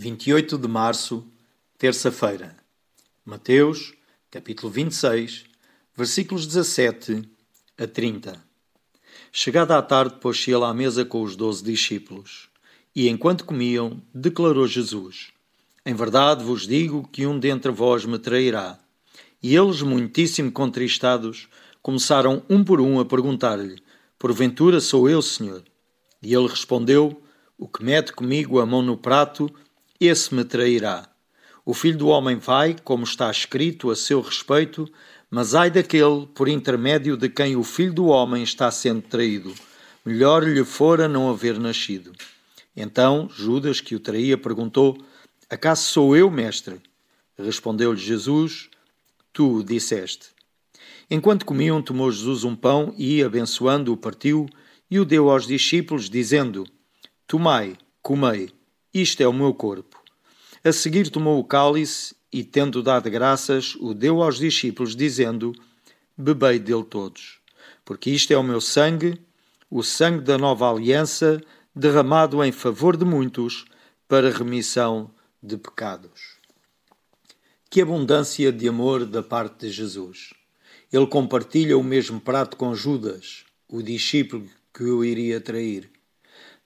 28 de março, terça-feira. Mateus, capítulo 26, versículos 17 a 30. Chegada à tarde, pôs-se à mesa com os doze discípulos. E enquanto comiam, declarou Jesus: Em verdade vos digo que um dentre vós me trairá. E eles, muitíssimo contristados, começaram um por um a perguntar-lhe: Porventura sou eu, Senhor? E ele respondeu: O que mete comigo a mão no prato, esse me trairá. O filho do homem vai, como está escrito a seu respeito, mas ai daquele por intermédio de quem o filho do homem está sendo traído. Melhor lhe fora não haver nascido. Então Judas, que o traía, perguntou: Acaso sou eu, mestre? Respondeu-lhe Jesus: Tu o disseste. Enquanto comiam, tomou Jesus um pão e, abençoando-o, partiu e o deu aos discípulos, dizendo: Tomai, comei. Isto é o meu corpo. A seguir tomou o cálice e, tendo dado graças, o deu aos discípulos, dizendo: Bebei dele todos, porque isto é o meu sangue, o sangue da nova aliança, derramado em favor de muitos, para remissão de pecados. Que abundância de amor da parte de Jesus! Ele compartilha o mesmo prato com Judas, o discípulo que o iria trair.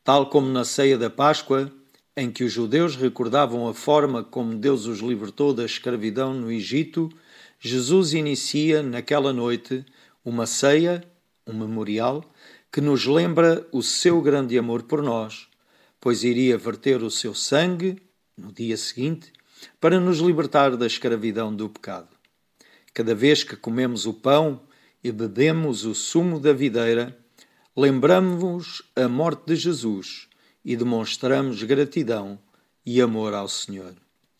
Tal como na ceia da Páscoa, em que os judeus recordavam a forma como Deus os libertou da escravidão no Egito, Jesus inicia naquela noite uma ceia, um memorial, que nos lembra o seu grande amor por nós, pois iria verter o seu sangue no dia seguinte para nos libertar da escravidão do pecado. Cada vez que comemos o pão e bebemos o sumo da videira, lembramos a morte de Jesus e demonstramos gratidão e amor ao Senhor.